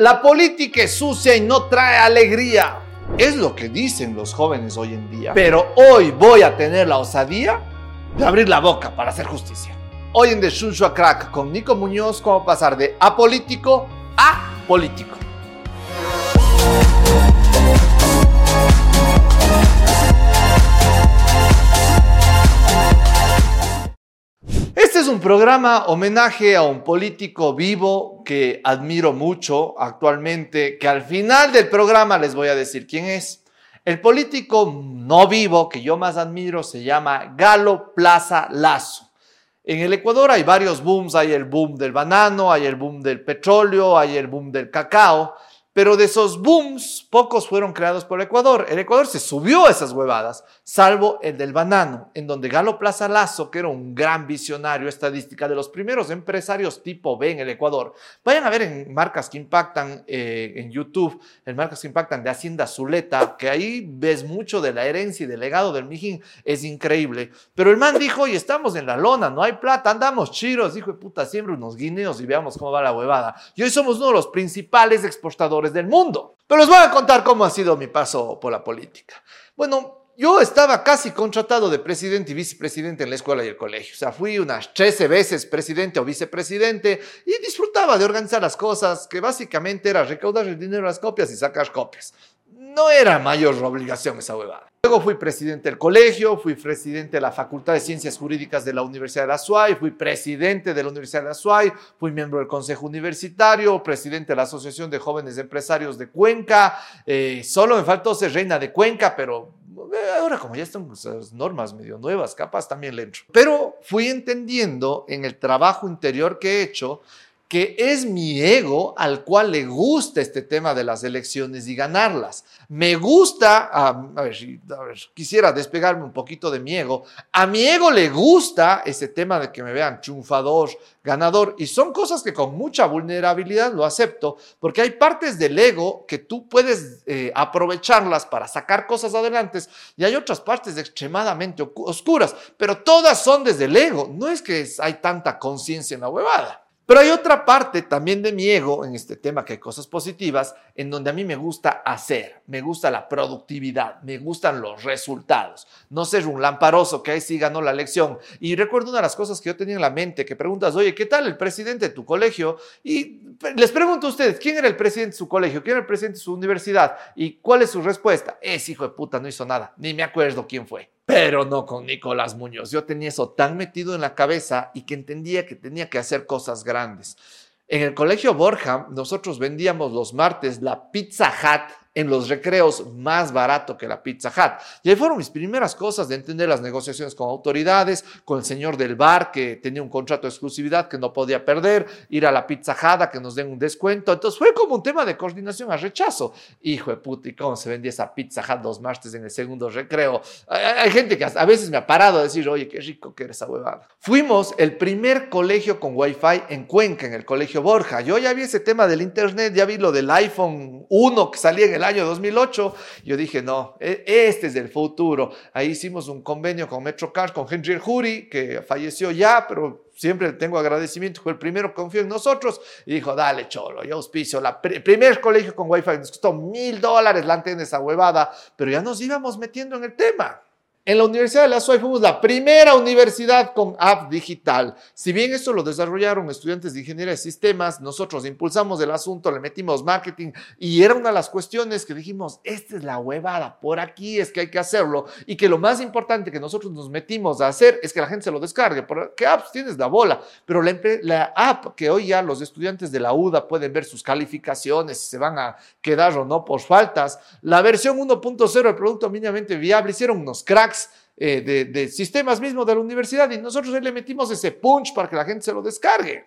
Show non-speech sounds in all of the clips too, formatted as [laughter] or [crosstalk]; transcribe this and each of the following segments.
La política es sucia y no trae alegría. Es lo que dicen los jóvenes hoy en día. Pero hoy voy a tener la osadía de abrir la boca para hacer justicia. Hoy en The Shunshua Crack con Nico Muñoz, cómo pasar de apolítico a político. Un programa homenaje a un político vivo que admiro mucho actualmente, que al final del programa les voy a decir quién es. El político no vivo que yo más admiro se llama Galo Plaza Lazo. En el Ecuador hay varios booms, hay el boom del banano, hay el boom del petróleo, hay el boom del cacao, pero de esos booms, pocos fueron creados por Ecuador. El Ecuador se subió a esas huevadas, salvo el del banano, en donde Galo Plaza Lazo, que era un gran visionario estadística de los primeros empresarios tipo B en el Ecuador. Vayan a ver en marcas que impactan eh, en YouTube, en marcas que impactan de Hacienda Zuleta, que ahí ves mucho de la herencia y del legado del Mijín. Es increíble. Pero el man dijo, y estamos en la lona, no hay plata, andamos chiros. Dijo, puta, siempre unos guineos y veamos cómo va la huevada. Y hoy somos uno de los principales exportadores del mundo. Pero les voy a contar cómo ha sido mi paso por la política. Bueno, yo estaba casi contratado de presidente y vicepresidente en la escuela y el colegio. O sea, fui unas 13 veces presidente o vicepresidente y disfrutaba de organizar las cosas, que básicamente era recaudar el dinero de las copias y sacar copias. No era mayor obligación esa huevada. Luego fui presidente del colegio, fui presidente de la Facultad de Ciencias Jurídicas de la Universidad de la SUAY, fui presidente de la Universidad de la SUAY, fui miembro del Consejo Universitario, presidente de la Asociación de Jóvenes Empresarios de Cuenca. Eh, solo me faltó ser reina de Cuenca, pero eh, ahora como ya están esas normas medio nuevas, capaz también le entro. Pero fui entendiendo en el trabajo interior que he hecho que es mi ego al cual le gusta este tema de las elecciones y ganarlas. Me gusta, a, ver, quisiera despegarme un poquito de mi ego, a mi ego le gusta ese tema de que me vean triunfador, ganador, y son cosas que con mucha vulnerabilidad lo acepto, porque hay partes del ego que tú puedes eh, aprovecharlas para sacar cosas adelante y hay otras partes extremadamente oscuras, pero todas son desde el ego, no es que hay tanta conciencia en la huevada. Pero hay otra parte también de mi ego en este tema, que hay cosas positivas, en donde a mí me gusta hacer, me gusta la productividad, me gustan los resultados, no ser un lamparoso que ahí sí ganó la lección. Y recuerdo una de las cosas que yo tenía en la mente, que preguntas, oye, ¿qué tal el presidente de tu colegio? Y les pregunto a ustedes, ¿quién era el presidente de su colegio? ¿Quién era el presidente de su universidad? ¿Y cuál es su respuesta? Ese hijo de puta no hizo nada, ni me acuerdo quién fue pero no con Nicolás Muñoz. Yo tenía eso tan metido en la cabeza y que entendía que tenía que hacer cosas grandes. En el colegio Borja, nosotros vendíamos los martes la Pizza Hut en los recreos más barato que la Pizza Hut. Y ahí fueron mis primeras cosas de entender las negociaciones con autoridades, con el señor del bar que tenía un contrato de exclusividad que no podía perder, ir a la Pizza Hut a que nos den un descuento. Entonces fue como un tema de coordinación a rechazo. Hijo de puta, ¿y cómo se vendía esa Pizza Hut los martes en el segundo recreo? Hay, gente que a veces me ha parado a decir, oye, qué rico que eres esa huevada. Fuimos el primer colegio con Wi-Fi en Cuenca, en el colegio Borja. Yo ya vi ese tema del internet, ya vi lo del iPhone 1 que salía en el año 2008. Yo dije, no, e, este es el futuro. Ahí hicimos un convenio con MetroCard, con Henry Jury, que falleció ya, pero siempre tengo agradecimiento, fue el primero que confió en nosotros y dijo, dale cholo, yo auspicio, la primer colegio con wifi nos costó mil dólares la antena esa huevada, pero ya nos íbamos metiendo en el tema. En la Universidad de la SUAY fuimos la primera universidad con app digital. Si bien esto lo desarrollaron estudiantes de ingeniería de sistemas, nosotros impulsamos el asunto, le metimos marketing y era una de las cuestiones que dijimos, esta es la huevada, por aquí es que hay que hacerlo y que lo más importante que nosotros nos metimos a hacer es que la gente se lo descargue. ¿Qué apps tienes la bola? Pero la, la app que hoy ya los estudiantes de la UDA pueden ver sus calificaciones, si se van a quedar o no por faltas, la versión 1.0 del producto mínimamente viable hicieron unos cracks eh, de, sistemas mismos de la universidad y nosotros le metimos ese punch para que la gente se lo descargue.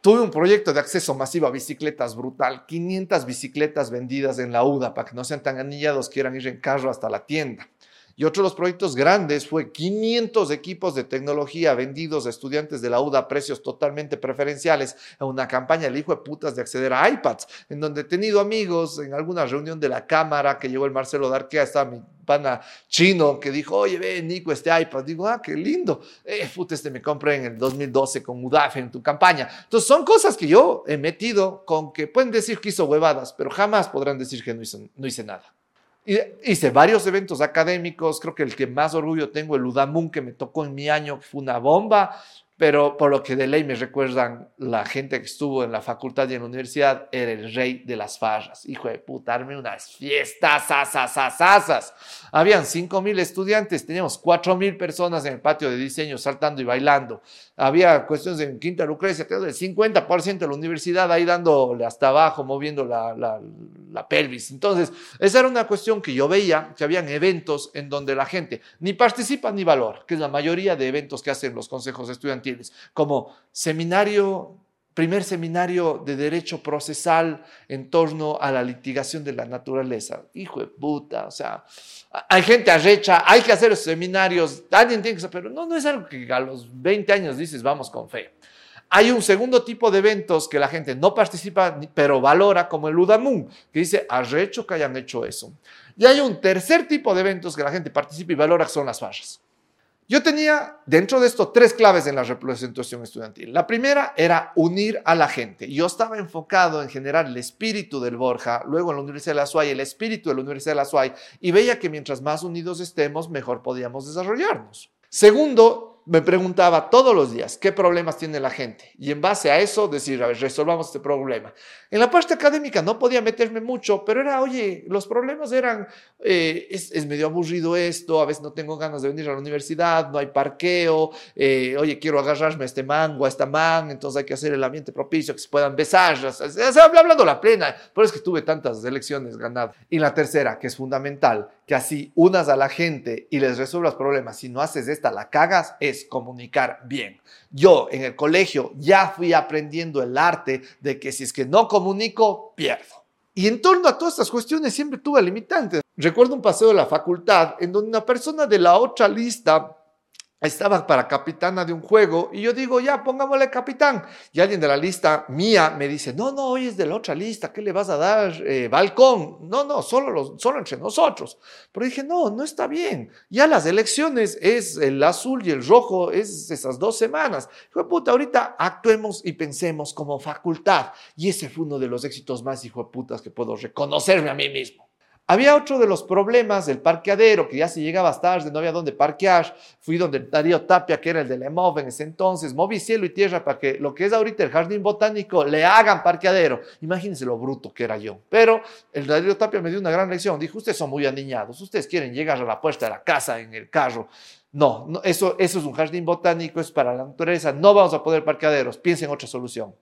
Tuve un proyecto de acceso masivo a bicicletas brutal, 500 bicicletas vendidas en la UDA para que no sean tan anillados, quieran ir en carro hasta la tienda. Y otro de los proyectos grandes fue 500 equipos de tecnología vendidos a estudiantes de la UDA a precios totalmente preferenciales en una campaña el hijo de putas de acceder a iPads, en donde he tenido amigos en alguna reunión de la Cámara que llegó el Marcelo Darquea, estaba mi pana chino que dijo, oye, ve, Nico, este iPad. Digo, ah, qué lindo. Eh, puta, este me compré en el 2012 con UDAF en tu campaña. Entonces, son cosas que yo he metido con que pueden decir que hizo huevadas, pero jamás podrán decir que no hice nada. Hice varios eventos académicos, creo que el que más orgullo tengo, el Udamun, que me tocó en mi año, fue una bomba, pero por lo que de ley me recuerdan, la gente que estuvo en la facultad y en la universidad era el rey de las farras. Hijo de puta, arme unas fiestas, asas, asas. Habían 5 mil estudiantes, teníamos 4 mil personas en el patio de diseño saltando y bailando. Había cuestiones en Quinta Lucrecia, creo del 50% de la universidad ahí dándole hasta abajo, moviendo la, la, la pelvis. Entonces, esa era una cuestión que yo veía, que habían eventos en donde la gente ni participa ni valora, que es la mayoría de eventos que hacen los consejos como seminario primer seminario de derecho procesal en torno a la litigación de la naturaleza. Hijo de puta, o sea, hay gente arrecha, hay que hacer esos seminarios, alguien tiene que pero no, no es algo que a los 20 años dices vamos con fe. Hay un segundo tipo de eventos que la gente no participa, pero valora, como el Udamun, que dice, arrecho que hayan hecho eso. Y hay un tercer tipo de eventos que la gente participa y valora, que son las fallas. Yo tenía dentro de esto tres claves en la representación estudiantil. La primera era unir a la gente. Yo estaba enfocado en generar el espíritu del Borja, luego en la Universidad de la SUAY, el espíritu de la Universidad de la SUAY, y veía que mientras más unidos estemos, mejor podíamos desarrollarnos. Segundo, me preguntaba todos los días qué problemas tiene la gente y en base a eso decir, a ver, resolvamos este problema. En la parte académica no podía meterme mucho, pero era, oye, los problemas eran, eh, es, medio aburrido esto, a veces no tengo ganas de venir a la universidad, no hay parqueo, eh, oye, quiero agarrarme a este mango, a esta man, entonces hay que hacer el ambiente propicio, que se puedan besar, o sea, hablando la plena, por eso es que tuve tantas elecciones ganadas. Y la tercera, que es fundamental, que así unas a la gente y les resuelvas problemas, si no haces esta, la cagas, es comunicar bien. Yo en el colegio ya fui aprendiendo el arte de que si es que no comunico, pierdo. Y en torno a todas estas cuestiones siempre tuve limitantes. Recuerdo un paseo de la facultad en donde una persona de la otra lista estaba para capitana de un juego y yo digo, ya, pongámosle capitán. Y alguien de la lista mía me dice, no, no, hoy es de la otra lista, ¿qué le vas a dar? Eh, balcón. No, no, solo, los, solo entre nosotros. Pero dije, no, no está bien. Ya las elecciones es el azul y el rojo, es esas dos semanas. Hijo de puta, ahorita actuemos y pensemos como facultad. Y ese fue uno de los éxitos más hijo de putas que puedo reconocerme a mí mismo. Había otro de los problemas del parqueadero, que ya se llegaba tarde, no había dónde parquear. Fui donde Darío Tapia, que era el de la EMOV en ese entonces, moví cielo y tierra para que lo que es ahorita el jardín botánico le hagan parqueadero. Imagínense lo bruto que era yo. Pero el Darío Tapia me dio una gran lección. Dijo, ustedes son muy aniñados, ustedes quieren llegar a la puerta de la casa en el carro. No, no eso, eso es un jardín botánico, es para la naturaleza. No vamos a poder parqueaderos. Piensen en otra solución.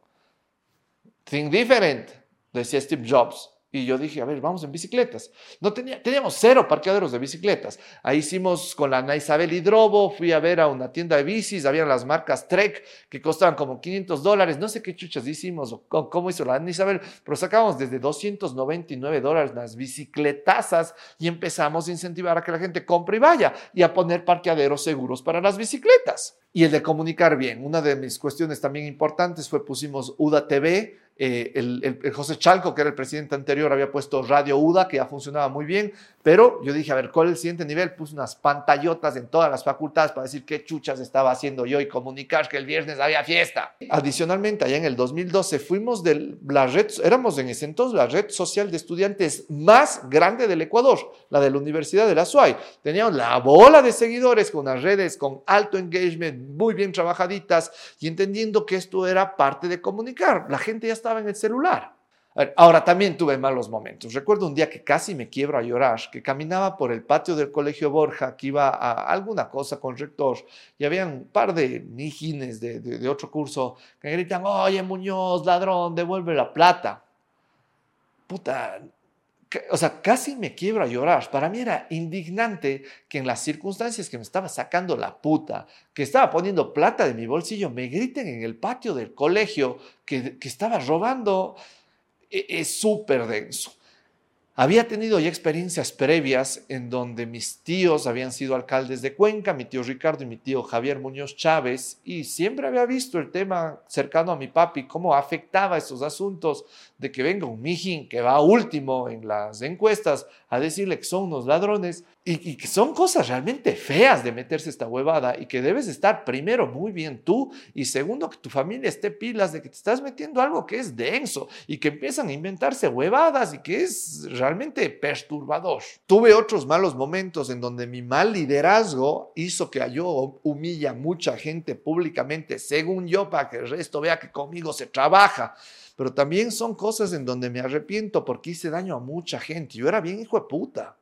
Think different, decía Steve Jobs. Y yo dije, a ver, vamos en bicicletas. No tenía, teníamos cero parqueaderos de bicicletas. Ahí hicimos con la Ana Isabel Hidrobo, fui a ver a una tienda de bicis, habían las marcas Trek que costaban como 500 dólares. No sé qué chuchas hicimos o cómo hizo la Ana Isabel, pero sacamos desde 299 dólares las bicicletazas y empezamos a incentivar a que la gente compre y vaya y a poner parqueaderos seguros para las bicicletas. Y el de comunicar bien. Una de mis cuestiones también importantes fue pusimos UDA TV, eh, el, José Chalco, que era el presidente anterior, había puesto Radio UDA, que ya funcionaba muy bien, pero yo dije, a ver, ¿cuál es el siguiente nivel? Puse unas pantallotas en todas las facultades para decir qué chuchas estaba haciendo yo y comunicar que el viernes había fiesta. Adicionalmente, allá en el 2012 fuimos de la red, éramos en ese entonces la red social de estudiantes más grande del Ecuador, la de la Universidad de la SUAY. Teníamos la bola de seguidores con las redes con alto engagement, muy bien trabajaditas y entendiendo que esto era parte de comunicar. La gente ya estaba en el celular. Ahora también tuve malos momentos. Recuerdo un día que casi me quiebro a llorar, que caminaba por el patio del colegio Borja, que iba a alguna cosa con rector, y había un par de mijines de, de, otro curso que gritan, oye Muñoz, ladrón, devuelve la plata. Puta, o sea, casi me quiebro a llorar. Para mí era indignante que en las circunstancias que me estaba sacando la puta, que estaba poniendo plata de mi bolsillo, me griten en el patio del colegio que, que estaba robando. E, es súper denso. Había tenido ya experiencias previas en donde mis tíos habían sido alcaldes de Cuenca, mi tío Ricardo y mi tío Javier Muñoz Chávez, y siempre había visto el tema cercano a mi papi, cómo afectaba estos asuntos de que venga un mijín que va último en las encuestas a decirle que son unos ladrones y, que son cosas realmente feas de meterse esta huevada y que debes estar primero muy bien tú y segundo que tu familia esté pilas de que te estás metiendo algo que es denso y que empiezan a inventarse huevadas y que es realmente perturbador. Tuve otros malos momentos en donde mi mal liderazgo hizo que yo humilla a mucha gente públicamente, según yo, para que el resto vea que conmigo se trabaja pero también son cosas en donde me arrepiento porque hice daño a mucha gente. Yo era bien hijo de puta.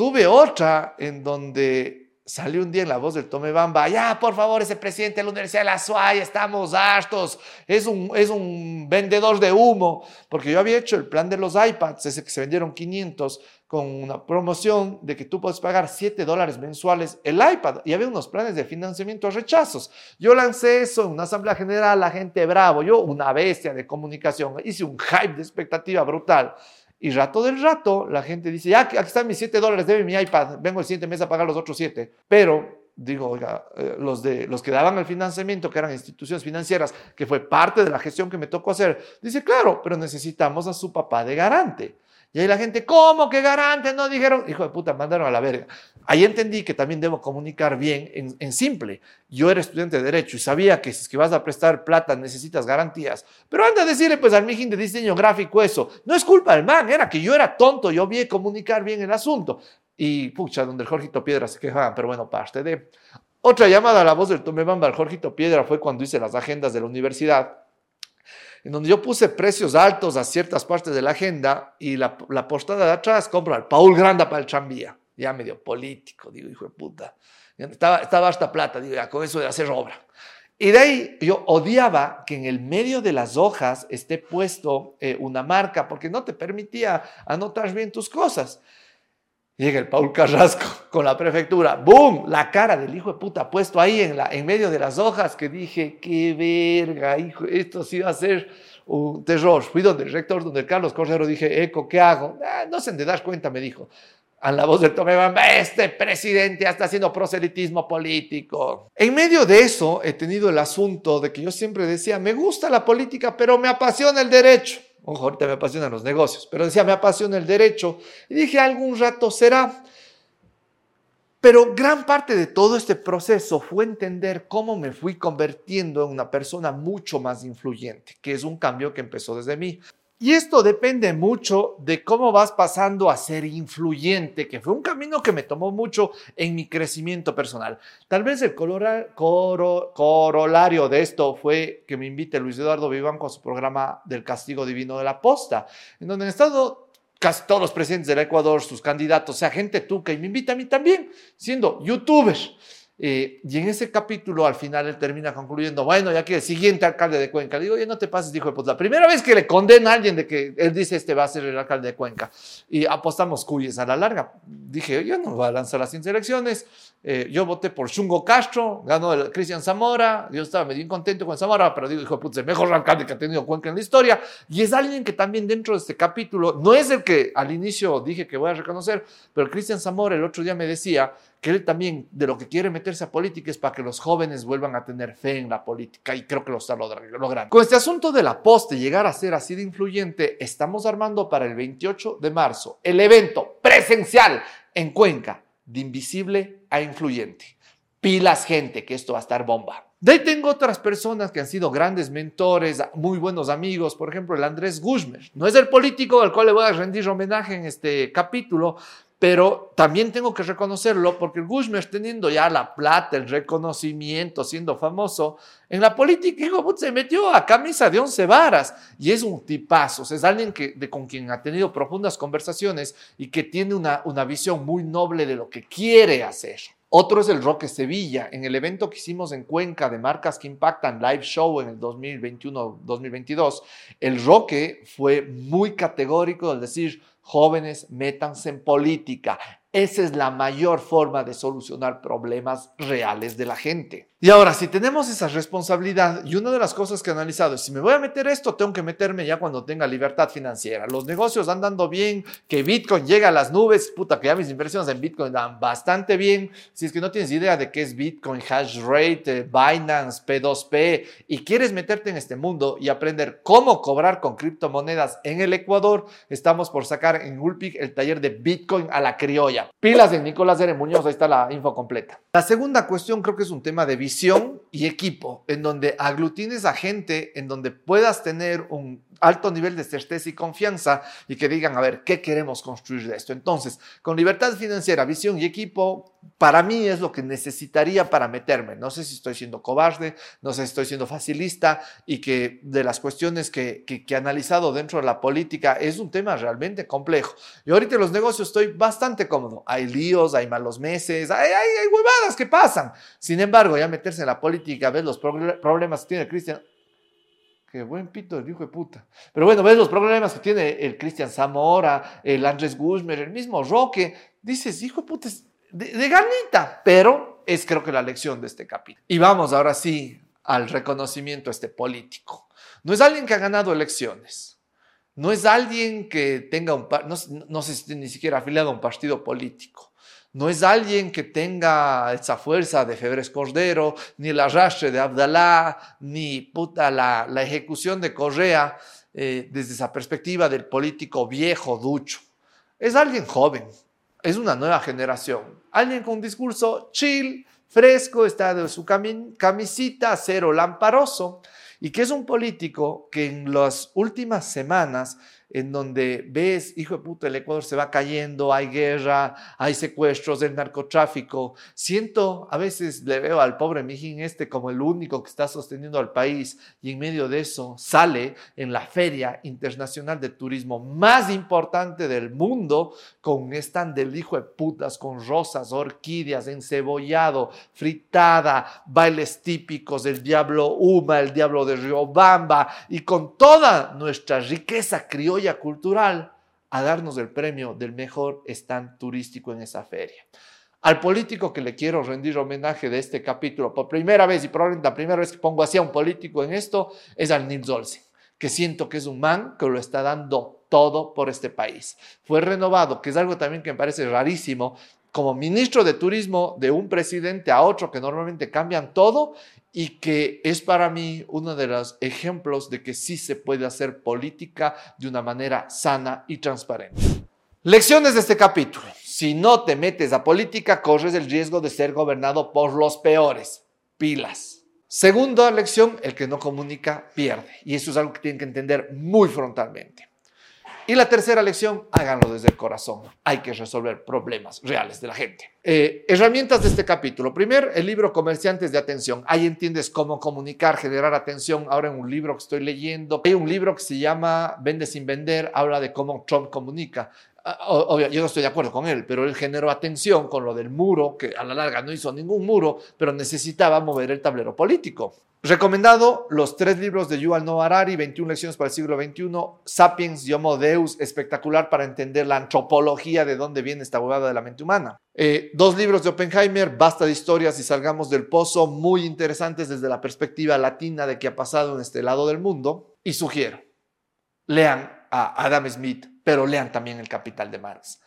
Tuve otra en donde salió un día en la voz del Tome Bamba, ya, por favor, ese presidente de la Universidad de la SUAY, estamos hartos, es un, es un vendedor de humo, porque yo había hecho el plan de los iPads, ese que se vendieron 500, con una promoción de que tú puedes pagar 7 dólares mensuales el iPad, y había unos planes de financiamiento a rechazos. Yo lancé eso en una asamblea general, la gente bravo, yo una bestia de comunicación, hice un hype de expectativa brutal. Y rato del rato, la gente dice, ya, aquí están mis 7 dólares, debe mi iPad, vengo el siguiente mes a pagar los otros 7. Pero, digo, oiga, eh, los, de, los que daban el financiamiento, que eran instituciones financieras, que fue parte de la gestión que me tocó hacer, dice, claro, pero necesitamos a su papá de garante. Y ahí la gente, ¿cómo que garante? No dijeron, hijo de puta, mandaron a la verga. Ahí entendí que también debo comunicar bien en, simple. Yo era estudiante de Derecho y sabía que si es que vas a prestar plata necesitas garantías. Pero anda a decirle pues al mijín de diseño gráfico eso. No es culpa del man, era que yo era tonto, yo vi comunicar bien el asunto. Y pucha, donde el Jorgito Piedra se quejaba, pero bueno, parte de... Otra llamada a la voz del Tomebamba al Jorgito Piedra fue cuando hice las agendas de la universidad en donde yo puse precios altos a ciertas partes de la agenda y la, la postada de atrás compra al Paul Granda para el tranvía. Ya medio político, digo, hijo de puta. Estaba, estaba hasta plata, digo, ya con eso de hacer obra. Y de ahí yo odiaba que en el medio de las hojas esté puesto eh, una marca porque no te permitía anotar bien tus cosas. Llega el Paul Carrasco [laughs] con la prefectura. ¡Boom! La cara del hijo de puta puesto ahí en, la, en medio de las hojas que dije, qué verga, hijo, esto sí va a ser un terror. Fui donde el rector, donde el Carlos Cordero, dije, Eco, ¿qué hago? Ah, no se te das cuenta, me dijo. A la voz del Tomebamba, este presidente está haciendo proselitismo político. En medio de eso he tenido el asunto de que yo siempre decía, me gusta la política, pero me apasiona el derecho. Ojo, ahorita me apasionan los negocios, pero decía, me apasiona el derecho. Y dije, algún rato será. Pero gran parte de todo este proceso fue entender cómo me fui convirtiendo en una persona mucho más influyente, que es un cambio que empezó desde mí. Y esto depende mucho de cómo vas pasando a ser influyente, que fue un camino que me tomó mucho en mi crecimiento personal. Tal vez el corolario de esto fue que me invite Luis Eduardo Viván con su programa del castigo divino de la posta, en donde han estado casi todos los presidentes del Ecuador, sus candidatos, o sea, gente tuca, y me invita a mí también, siendo youtuber. Eh, y en ese capítulo, al final, él termina concluyendo, bueno, ya que el siguiente alcalde de Cuenca, le digo, oye, no te pases, dijo, pues la primera vez que le condena a alguien de que él dice, este va a ser el alcalde de Cuenca, y apostamos cuyes a la larga. Dije, yo no voy a lanzar las elecciones, eh, yo voté por Chungo Castro, ganó el Cristian Zamora, yo estaba medio incontento con Zamora, pero digo, hijo, pues el mejor alcalde que ha tenido Cuenca en la historia, y es alguien que también dentro de este capítulo, no es el que al inicio dije que voy a reconocer, pero Cristian Zamora el otro día me decía, que él también de lo que quiere meterse a política es para que los jóvenes vuelvan a tener fe en la política y creo que lo está logrando. Con este asunto de la poste llegar a ser así de influyente, estamos armando para el 28 de marzo el evento presencial en Cuenca de invisible a influyente. Pilas gente, que esto va a estar bomba. De ahí tengo otras personas que han sido grandes mentores, muy buenos amigos, por ejemplo el Andrés Guzmán. No es el político al cual le voy a rendir homenaje en este capítulo, pero también tengo que reconocerlo porque el Gushmer teniendo ya la plata, el reconocimiento, siendo famoso, en la política se metió a camisa de once varas y es un tipazo, es alguien de, con quien ha tenido profundas conversaciones y que tiene una visión muy noble de lo que quiere hacer. Otro es el Roque Sevilla. En el evento que hicimos en Cuenca de marcas que impactan, live show en el 2021-2022, el Roque fue muy categórico al decir, Jóvenes, métanse en política. Esa es la mayor forma de solucionar problemas reales de la gente. Y ahora, si tenemos esa responsabilidad, y una de las cosas que he analizado es, si me voy a meter esto, tengo que meterme ya cuando tenga libertad financiera. Los negocios andando bien, que Bitcoin llega a las nubes, puta, que ya mis inversiones en Bitcoin dan bastante bien. Si es que no tienes idea de qué es Bitcoin, hash rate, eh, Binance, P2P, y quieres meterte en este mundo y aprender cómo cobrar con criptomonedas en el Ecuador, estamos por sacar en Ulpic el taller de Bitcoin a la criolla. Pilas en Nicolás R. Muñoz, ahí está la info completa. La segunda cuestión creo que es un tema de visión y equipo, en donde aglutines a gente, en donde puedas tener un alto nivel de certeza y confianza y que digan, a ver, ¿qué queremos construir de esto? Entonces, con libertad financiera, visión y equipo, para mí es lo que necesitaría para meterme. No sé si estoy siendo cobarde, no sé si estoy siendo facilista y que de las cuestiones que, que, he analizado dentro de la política es un tema realmente complejo. Y ahorita en los negocios estoy bastante cómodo. Hay líos, hay malos meses, hay, hay, hay huevadas que pasan. Sin embargo, ya meterse en la política, ver los problemas que tiene Cristian, Qué buen pito el hijo de puta. Pero bueno, ves los problemas que tiene el Cristian Zamora, el Andrés Guzmán, el mismo Roque. Dices, hijo de puta, de, de ganita. Pero es creo que la lección de este capítulo. Y vamos ahora sí al reconocimiento a este político. No es alguien que ha ganado elecciones. No es alguien que tenga un... No, no sé si ni siquiera afiliado a un partido político no es alguien que tenga esa fuerza de Febres Cordero, ni el arrastre de Abdalá, ni puta la, ejecución de Correa eh, desde esa perspectiva del político viejo, ducho. Es alguien joven, es una nueva generación. Alguien con un discurso chill, fresco, está de su camisita, cero lamparoso, y que es un político que en las últimas semanas en donde ves, hijo de puta, el Ecuador se va cayendo, hay guerra, hay secuestros, el narcotráfico. Siento, a veces le veo al pobre Mijín este como el único que está sosteniendo al país y en medio de eso sale en la feria internacional de turismo más importante del mundo con un stand del hijo de putas, con rosas, orquídeas, encebollado, fritada, bailes típicos, del diablo Uma, el diablo de Riobamba y con toda nuestra riqueza criolla cultural a darnos el premio del mejor stand turístico en esa feria. Al político que le quiero rendir homenaje de este capítulo, por primera vez y probablemente la primera vez que pongo así a un político en esto, es al Nils Olsen, que siento que es un man que lo está dando todo por este país. Fue renovado, que es algo también que me parece rarísimo, como ministro de turismo de un presidente a otro que normalmente cambian todo y que es para mí uno de los ejemplos de que sí se puede hacer política de una manera sana y transparente. Lecciones de este capítulo. Si no te metes a política, corres el riesgo de ser gobernado por los peores. Pilas. Segunda lección, el que no comunica pierde. Y eso es algo que tienen que entender muy frontalmente. Y la tercera lección, háganlo desde el corazón. Hay que resolver problemas reales de la gente. Eh, herramientas de este capítulo. Primero, el libro Comerciantes de Atención. Ahí entiendes cómo comunicar, generar atención. Ahora en un libro que estoy leyendo, hay un libro que se llama Vende sin vender, habla de cómo Trump comunica. Ah, obvio, yo no estoy de acuerdo con él, pero él generó atención con lo del muro, que a la larga no hizo ningún muro, pero necesitaba mover el tablero político. Recomendado los tres libros de Yuval Noah Harari, 21 lecciones para el siglo XXI, Sapiens y Homo Deus, espectacular para entender la antropología de dónde viene esta huevada de la mente humana. Eh, dos libros de Oppenheimer, Basta de historias y salgamos del pozo, muy interesantes desde la perspectiva latina de qué ha pasado en este lado del mundo. Y sugiero, lean a Adam Smith, pero lean también El Capital de Marx.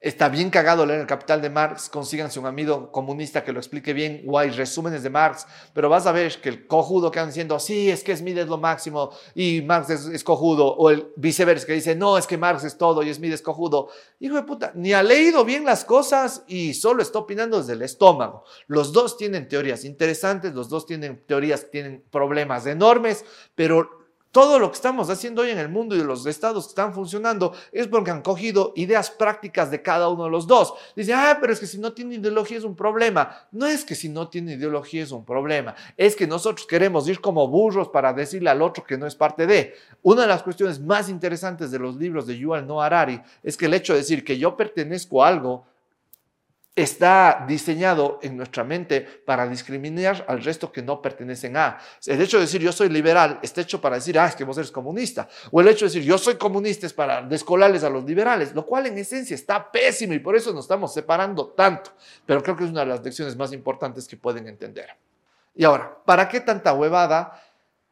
Está bien cagado leer el Capital de Marx, consíganse un amigo comunista que lo explique bien, o hay resúmenes de Marx, pero vas a ver que el cojudo que anda diciendo, sí, es que Smith es lo máximo y Marx es, cojudo, o el viceversa que dice, no, es que Marx es todo y Smith es cojudo. Hijo de puta, ni ha leído bien las cosas y solo está opinando desde el estómago. Los dos tienen teorías interesantes, los dos tienen teorías, tienen problemas enormes, pero todo lo que estamos haciendo hoy en el mundo y los estados que están funcionando es porque han cogido ideas prácticas de cada uno de los dos. Dice, ah, pero es que si no tiene ideología es un problema. No es que si no tiene ideología es un problema. Es que nosotros queremos ir como burros para decirle al otro que no es parte de. Una de las cuestiones más interesantes de los libros de Yuval Noah Harari es que el hecho de decir que yo pertenezco a algo está diseñado en nuestra mente para discriminar al resto que no pertenecen a. El hecho de decir yo soy liberal está hecho para decir, ah, es que vos eres comunista. O el hecho de decir yo soy comunista es para descolarles a los liberales, lo cual en esencia está pésimo y por eso nos estamos separando tanto. Pero creo que es una de las lecciones más importantes que pueden entender. Y ahora, ¿para qué tanta huevada?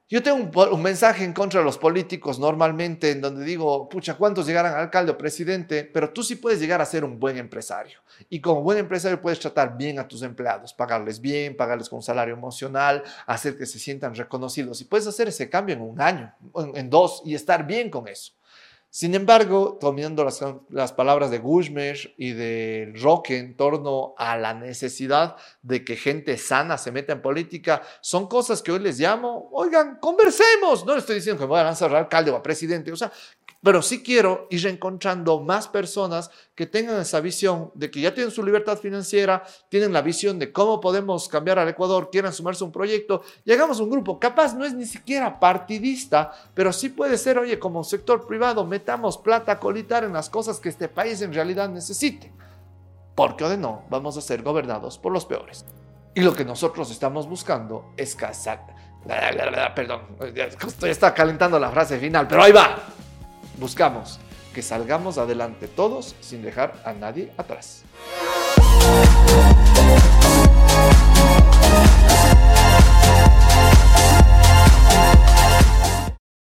Yo tengo un, mensaje en contra de los políticos normalmente en donde digo, pucha, ¿cuántos llegarán alcalde o presidente? Pero tú sí puedes llegar a ser un buen empresario. Y como buen empresario puedes tratar bien a tus empleados, pagarles bien, pagarles con un salario emocional, hacer que se sientan reconocidos. Y puedes hacer ese cambio en un año, en dos, y estar bien con eso. Sin embargo, tomando las, palabras de Gushmesh y de Roque en torno a la necesidad de que gente sana se meta en política, son cosas que hoy les llamo, oigan, conversemos. No estoy diciendo que me voy a a alcalde o a presidente, o sea, pero sí quiero ir encontrando más personas que tengan esa visión de que ya tienen su libertad financiera, tienen la visión de cómo podemos cambiar al Ecuador, quieran sumarse a un proyecto y hagamos un grupo. Capaz no es ni siquiera partidista, pero sí puede ser, oye, como sector privado, metamos plata a colitar en las cosas que este país en realidad necesite. Porque o de no, vamos a ser gobernados por los peores. Y lo que nosotros estamos buscando es casar. Perdón, estoy está calentando la frase final, pero ahí va Buscamos que salgamos adelante todos sin dejar a nadie atrás.